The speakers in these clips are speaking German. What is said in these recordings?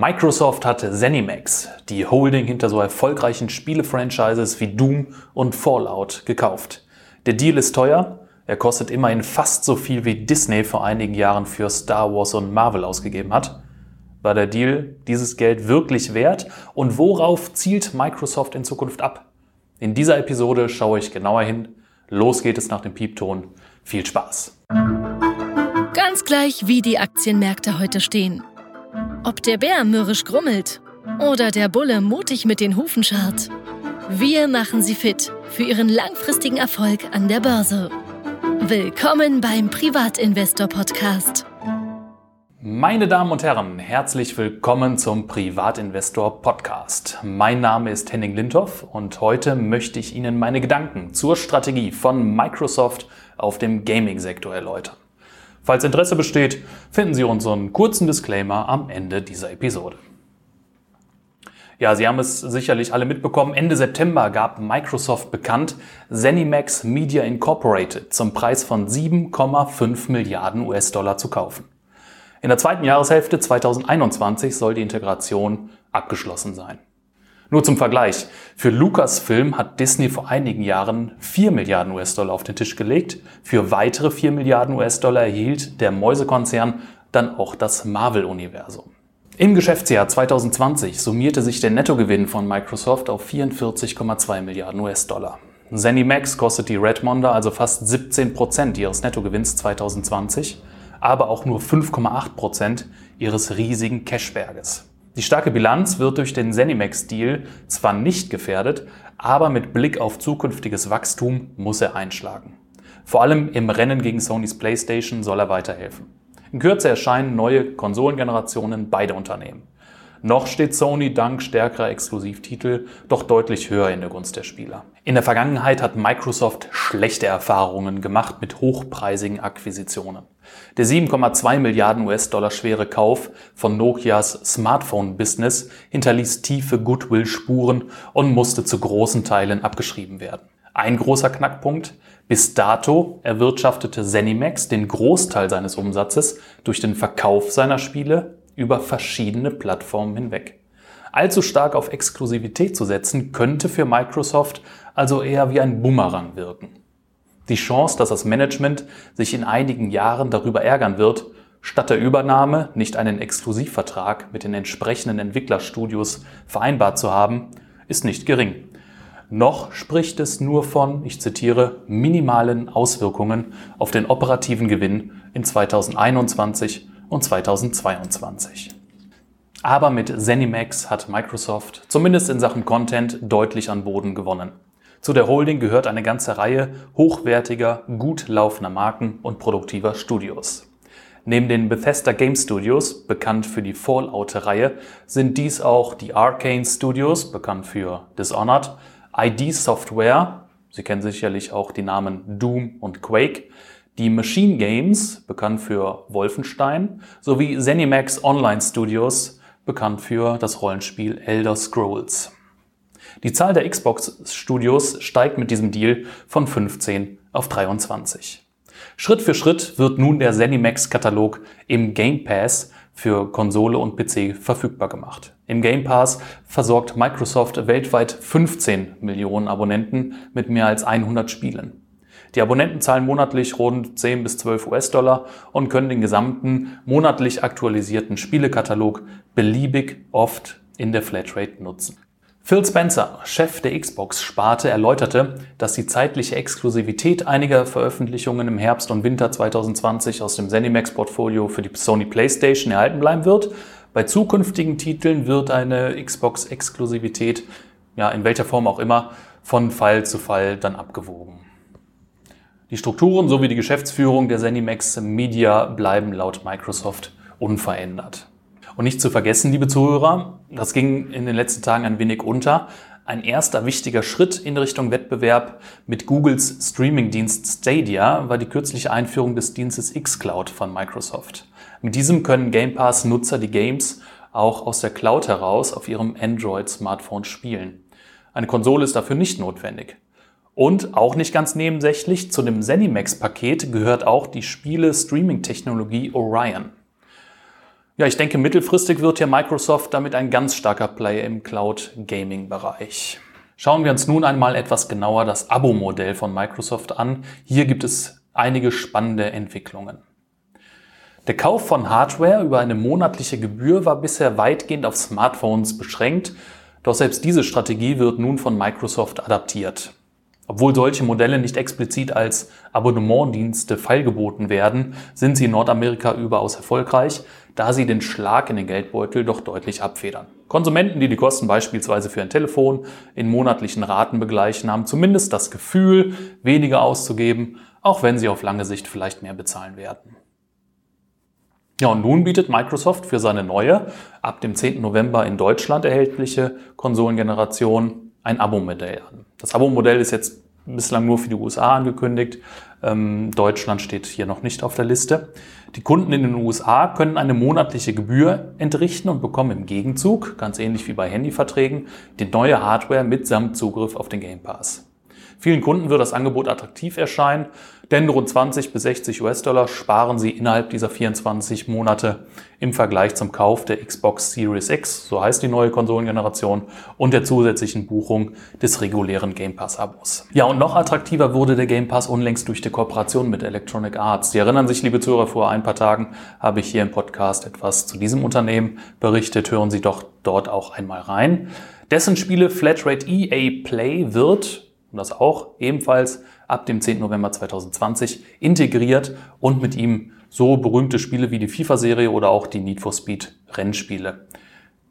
Microsoft hat ZeniMax, die Holding hinter so erfolgreichen Spiele-Franchises wie Doom und Fallout, gekauft. Der Deal ist teuer, er kostet immerhin fast so viel wie Disney vor einigen Jahren für Star Wars und Marvel ausgegeben hat. War der Deal dieses Geld wirklich wert und worauf zielt Microsoft in Zukunft ab? In dieser Episode schaue ich genauer hin. Los geht es nach dem Piepton. Viel Spaß! Ganz gleich, wie die Aktienmärkte heute stehen. Ob der Bär mürrisch grummelt oder der Bulle mutig mit den Hufen scharrt. Wir machen Sie fit für Ihren langfristigen Erfolg an der Börse. Willkommen beim Privatinvestor Podcast. Meine Damen und Herren, herzlich willkommen zum Privatinvestor Podcast. Mein Name ist Henning Lindhoff und heute möchte ich Ihnen meine Gedanken zur Strategie von Microsoft auf dem Gaming-Sektor erläutern. Falls Interesse besteht, finden Sie unseren kurzen Disclaimer am Ende dieser Episode. Ja, Sie haben es sicherlich alle mitbekommen. Ende September gab Microsoft bekannt, ZeniMax Media Incorporated zum Preis von 7,5 Milliarden US-Dollar zu kaufen. In der zweiten Jahreshälfte 2021 soll die Integration abgeschlossen sein. Nur zum Vergleich. Für Lucasfilm hat Disney vor einigen Jahren 4 Milliarden US-Dollar auf den Tisch gelegt. Für weitere 4 Milliarden US-Dollar erhielt der Mäusekonzern dann auch das Marvel-Universum. Im Geschäftsjahr 2020 summierte sich der Nettogewinn von Microsoft auf 44,2 Milliarden US-Dollar. ZeniMax kostet die Redmonder also fast 17 Prozent ihres Nettogewinns 2020 aber auch nur 5,8 Prozent ihres riesigen Cashberges. Die starke Bilanz wird durch den Zenimax-Deal zwar nicht gefährdet, aber mit Blick auf zukünftiges Wachstum muss er einschlagen. Vor allem im Rennen gegen Sonys PlayStation soll er weiterhelfen. In Kürze erscheinen neue Konsolengenerationen beider Unternehmen. Noch steht Sony dank stärkerer Exklusivtitel doch deutlich höher in der Gunst der Spieler. In der Vergangenheit hat Microsoft schlechte Erfahrungen gemacht mit hochpreisigen Akquisitionen. Der 7,2 Milliarden US-Dollar schwere Kauf von Nokias Smartphone-Business hinterließ tiefe Goodwill-Spuren und musste zu großen Teilen abgeschrieben werden. Ein großer Knackpunkt. Bis dato erwirtschaftete ZeniMax den Großteil seines Umsatzes durch den Verkauf seiner Spiele über verschiedene Plattformen hinweg. Allzu stark auf Exklusivität zu setzen, könnte für Microsoft also eher wie ein Bumerang wirken. Die Chance, dass das Management sich in einigen Jahren darüber ärgern wird, statt der Übernahme nicht einen Exklusivvertrag mit den entsprechenden Entwicklerstudios vereinbart zu haben, ist nicht gering. Noch spricht es nur von, ich zitiere, minimalen Auswirkungen auf den operativen Gewinn in 2021 und 2022. Aber mit ZeniMax hat Microsoft zumindest in Sachen Content deutlich an Boden gewonnen. Zu der Holding gehört eine ganze Reihe hochwertiger, gut laufender Marken und produktiver Studios. Neben den Bethesda Game Studios, bekannt für die Fallout-Reihe, sind dies auch die Arcane Studios, bekannt für Dishonored, ID Software, Sie kennen sicherlich auch die Namen Doom und Quake, die Machine Games, bekannt für Wolfenstein, sowie ZeniMax Online Studios, bekannt für das Rollenspiel Elder Scrolls. Die Zahl der Xbox-Studios steigt mit diesem Deal von 15 auf 23. Schritt für Schritt wird nun der ZeniMax-Katalog im Game Pass für Konsole und PC verfügbar gemacht. Im Game Pass versorgt Microsoft weltweit 15 Millionen Abonnenten mit mehr als 100 Spielen. Die Abonnenten zahlen monatlich rund 10 bis 12 US-Dollar und können den gesamten monatlich aktualisierten Spielekatalog beliebig oft in der Flatrate nutzen. Phil Spencer, Chef der Xbox-Sparte, erläuterte, dass die zeitliche Exklusivität einiger Veröffentlichungen im Herbst und Winter 2020 aus dem ZeniMax-Portfolio für die Sony PlayStation erhalten bleiben wird. Bei zukünftigen Titeln wird eine Xbox-Exklusivität, ja, in welcher Form auch immer, von Fall zu Fall dann abgewogen. Die Strukturen sowie die Geschäftsführung der ZeniMax Media bleiben laut Microsoft unverändert. Und nicht zu vergessen, liebe Zuhörer, das ging in den letzten Tagen ein wenig unter. Ein erster wichtiger Schritt in Richtung Wettbewerb mit Googles Streamingdienst Stadia war die kürzliche Einführung des Dienstes xCloud von Microsoft. Mit diesem können Game Pass Nutzer die Games auch aus der Cloud heraus auf ihrem Android-Smartphone spielen. Eine Konsole ist dafür nicht notwendig. Und auch nicht ganz nebensächlich, zu dem ZeniMax-Paket gehört auch die Spiele-Streaming-Technologie Orion. Ja, ich denke, mittelfristig wird hier Microsoft damit ein ganz starker Player im Cloud-Gaming-Bereich. Schauen wir uns nun einmal etwas genauer das Abo-Modell von Microsoft an. Hier gibt es einige spannende Entwicklungen. Der Kauf von Hardware über eine monatliche Gebühr war bisher weitgehend auf Smartphones beschränkt, doch selbst diese Strategie wird nun von Microsoft adaptiert. Obwohl solche Modelle nicht explizit als Abonnementdienste feilgeboten werden, sind sie in Nordamerika überaus erfolgreich, da sie den Schlag in den Geldbeutel doch deutlich abfedern. Konsumenten, die die Kosten beispielsweise für ein Telefon in monatlichen Raten begleichen, haben zumindest das Gefühl, weniger auszugeben, auch wenn sie auf lange Sicht vielleicht mehr bezahlen werden. Ja, und nun bietet Microsoft für seine neue, ab dem 10. November in Deutschland erhältliche Konsolengeneration ein Abo-Modell an. Das Abo-Modell ist jetzt bislang nur für die USA angekündigt. Ähm, Deutschland steht hier noch nicht auf der Liste. Die Kunden in den USA können eine monatliche Gebühr entrichten und bekommen im Gegenzug, ganz ähnlich wie bei Handyverträgen, die neue Hardware mitsamt Zugriff auf den Game Pass. Vielen Kunden wird das Angebot attraktiv erscheinen, denn rund 20 bis 60 US-Dollar sparen sie innerhalb dieser 24 Monate im Vergleich zum Kauf der Xbox Series X, so heißt die neue Konsolengeneration, und der zusätzlichen Buchung des regulären Game Pass-Abos. Ja, und noch attraktiver wurde der Game Pass unlängst durch die Kooperation mit Electronic Arts. Sie erinnern sich, liebe Zuhörer, vor ein paar Tagen habe ich hier im Podcast etwas zu diesem Unternehmen berichtet. Hören Sie doch dort auch einmal rein. Dessen Spiele Flatrate EA Play wird und das auch ebenfalls ab dem 10. November 2020 integriert und mit ihm so berühmte Spiele wie die FIFA-Serie oder auch die Need for Speed Rennspiele.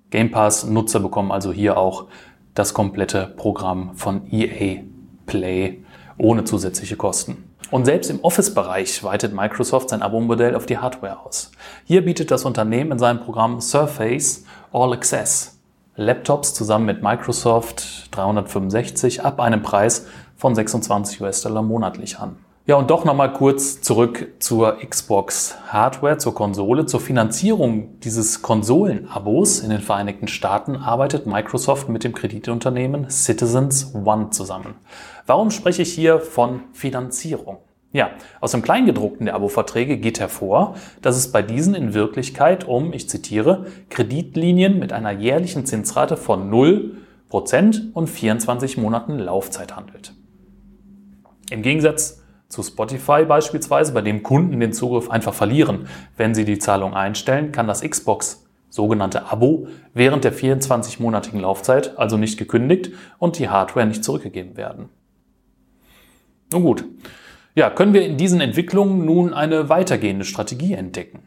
Game Pass-Nutzer bekommen also hier auch das komplette Programm von EA Play ohne zusätzliche Kosten. Und selbst im Office-Bereich weitet Microsoft sein Abo-Modell auf die Hardware aus. Hier bietet das Unternehmen in seinem Programm Surface All Access Laptops zusammen mit Microsoft 365 ab einem Preis von 26 US-Dollar monatlich an. Ja, und doch nochmal kurz zurück zur Xbox Hardware, zur Konsole. Zur Finanzierung dieses Konsolen-Abos in den Vereinigten Staaten arbeitet Microsoft mit dem Kreditunternehmen Citizens One zusammen. Warum spreche ich hier von Finanzierung? Ja, aus dem Kleingedruckten der Abo-Verträge geht hervor, dass es bei diesen in Wirklichkeit um, ich zitiere, Kreditlinien mit einer jährlichen Zinsrate von 0% und 24 Monaten Laufzeit handelt. Im Gegensatz zu Spotify beispielsweise, bei dem Kunden den Zugriff einfach verlieren, wenn sie die Zahlung einstellen, kann das Xbox sogenannte Abo während der 24-monatigen Laufzeit also nicht gekündigt und die Hardware nicht zurückgegeben werden. Nun gut, ja, können wir in diesen Entwicklungen nun eine weitergehende Strategie entdecken?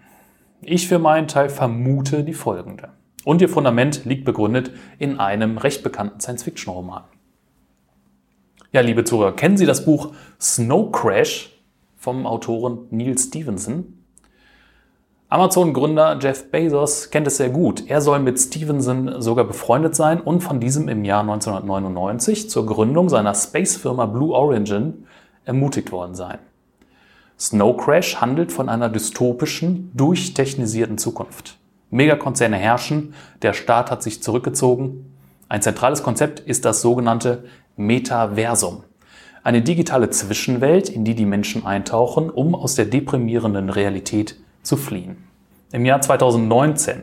Ich für meinen Teil vermute die folgende. Und ihr Fundament liegt begründet in einem recht bekannten Science-Fiction-Roman. Ja, liebe Zuhörer, kennen Sie das Buch Snow Crash vom Autoren Neil Stevenson? Amazon-Gründer Jeff Bezos kennt es sehr gut. Er soll mit Stevenson sogar befreundet sein und von diesem im Jahr 1999 zur Gründung seiner Space-Firma Blue Origin ermutigt worden sein. Snow Crash handelt von einer dystopischen, durchtechnisierten Zukunft. Megakonzerne herrschen, der Staat hat sich zurückgezogen. Ein zentrales Konzept ist das sogenannte Metaversum. Eine digitale Zwischenwelt, in die die Menschen eintauchen, um aus der deprimierenden Realität zu fliehen. Im Jahr 2019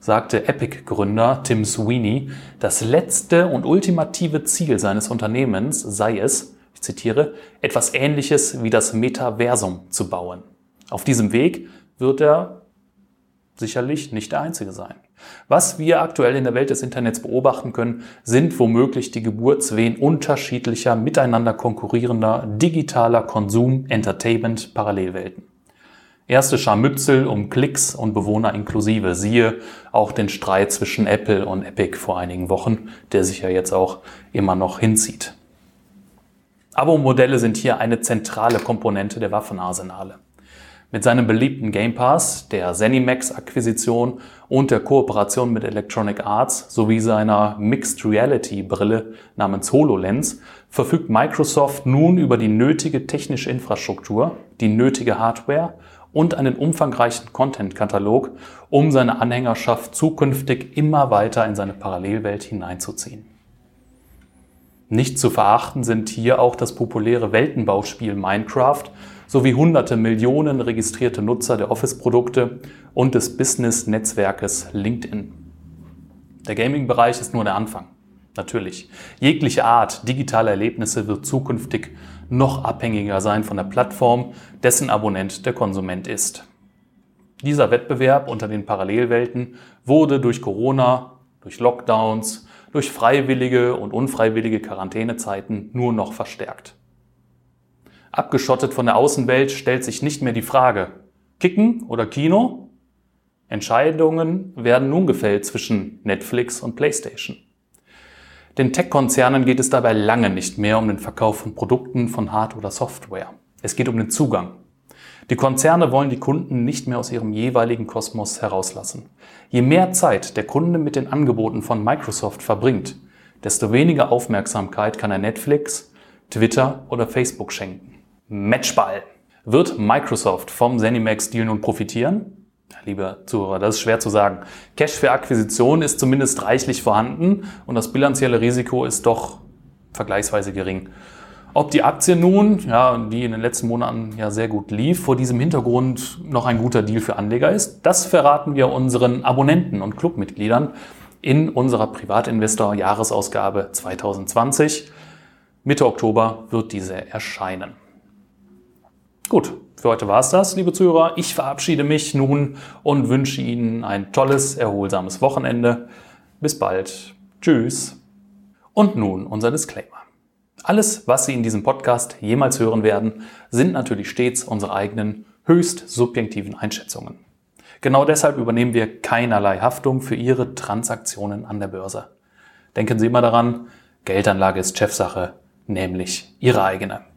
sagte Epic-Gründer Tim Sweeney, das letzte und ultimative Ziel seines Unternehmens sei es, ich zitiere, etwas Ähnliches wie das Metaversum zu bauen. Auf diesem Weg wird er sicherlich nicht der Einzige sein. Was wir aktuell in der Welt des Internets beobachten können, sind womöglich die Geburtswehen unterschiedlicher, miteinander konkurrierender digitaler Konsum-, Entertainment-, Parallelwelten. Erste Scharmützel um Klicks und Bewohner inklusive. Siehe auch den Streit zwischen Apple und Epic vor einigen Wochen, der sich ja jetzt auch immer noch hinzieht. Abo-Modelle sind hier eine zentrale Komponente der Waffenarsenale. Mit seinem beliebten Game Pass, der ZeniMax-Akquisition und der Kooperation mit Electronic Arts sowie seiner Mixed Reality Brille namens HoloLens verfügt Microsoft nun über die nötige technische Infrastruktur, die nötige Hardware und einen umfangreichen Content-Katalog, um seine Anhängerschaft zukünftig immer weiter in seine Parallelwelt hineinzuziehen. Nicht zu verachten sind hier auch das populäre Weltenbauspiel Minecraft sowie hunderte Millionen registrierte Nutzer der Office-Produkte und des Business-Netzwerkes LinkedIn. Der Gaming-Bereich ist nur der Anfang. Natürlich. Jegliche Art digitaler Erlebnisse wird zukünftig noch abhängiger sein von der Plattform, dessen Abonnent der Konsument ist. Dieser Wettbewerb unter den Parallelwelten wurde durch Corona, durch Lockdowns, durch freiwillige und unfreiwillige Quarantänezeiten nur noch verstärkt. Abgeschottet von der Außenwelt stellt sich nicht mehr die Frage, Kicken oder Kino? Entscheidungen werden nun gefällt zwischen Netflix und PlayStation. Den Tech-Konzernen geht es dabei lange nicht mehr um den Verkauf von Produkten von Hard- oder Software. Es geht um den Zugang. Die Konzerne wollen die Kunden nicht mehr aus ihrem jeweiligen Kosmos herauslassen. Je mehr Zeit der Kunde mit den Angeboten von Microsoft verbringt, desto weniger Aufmerksamkeit kann er Netflix, Twitter oder Facebook schenken. Matchball. Wird Microsoft vom Zenimax-Deal nun profitieren? Liebe Zuhörer, das ist schwer zu sagen. Cash für Akquisition ist zumindest reichlich vorhanden und das bilanzielle Risiko ist doch vergleichsweise gering. Ob die Aktie nun, ja, die in den letzten Monaten ja sehr gut lief, vor diesem Hintergrund noch ein guter Deal für Anleger ist, das verraten wir unseren Abonnenten und Clubmitgliedern in unserer Privatinvestor-Jahresausgabe 2020. Mitte Oktober wird diese erscheinen. Gut, für heute war es das, liebe Zuhörer. Ich verabschiede mich nun und wünsche Ihnen ein tolles, erholsames Wochenende. Bis bald. Tschüss. Und nun unser Disclaimer. Alles, was Sie in diesem Podcast jemals hören werden, sind natürlich stets unsere eigenen höchst subjektiven Einschätzungen. Genau deshalb übernehmen wir keinerlei Haftung für Ihre Transaktionen an der Börse. Denken Sie immer daran, Geldanlage ist Chefsache, nämlich Ihre eigene.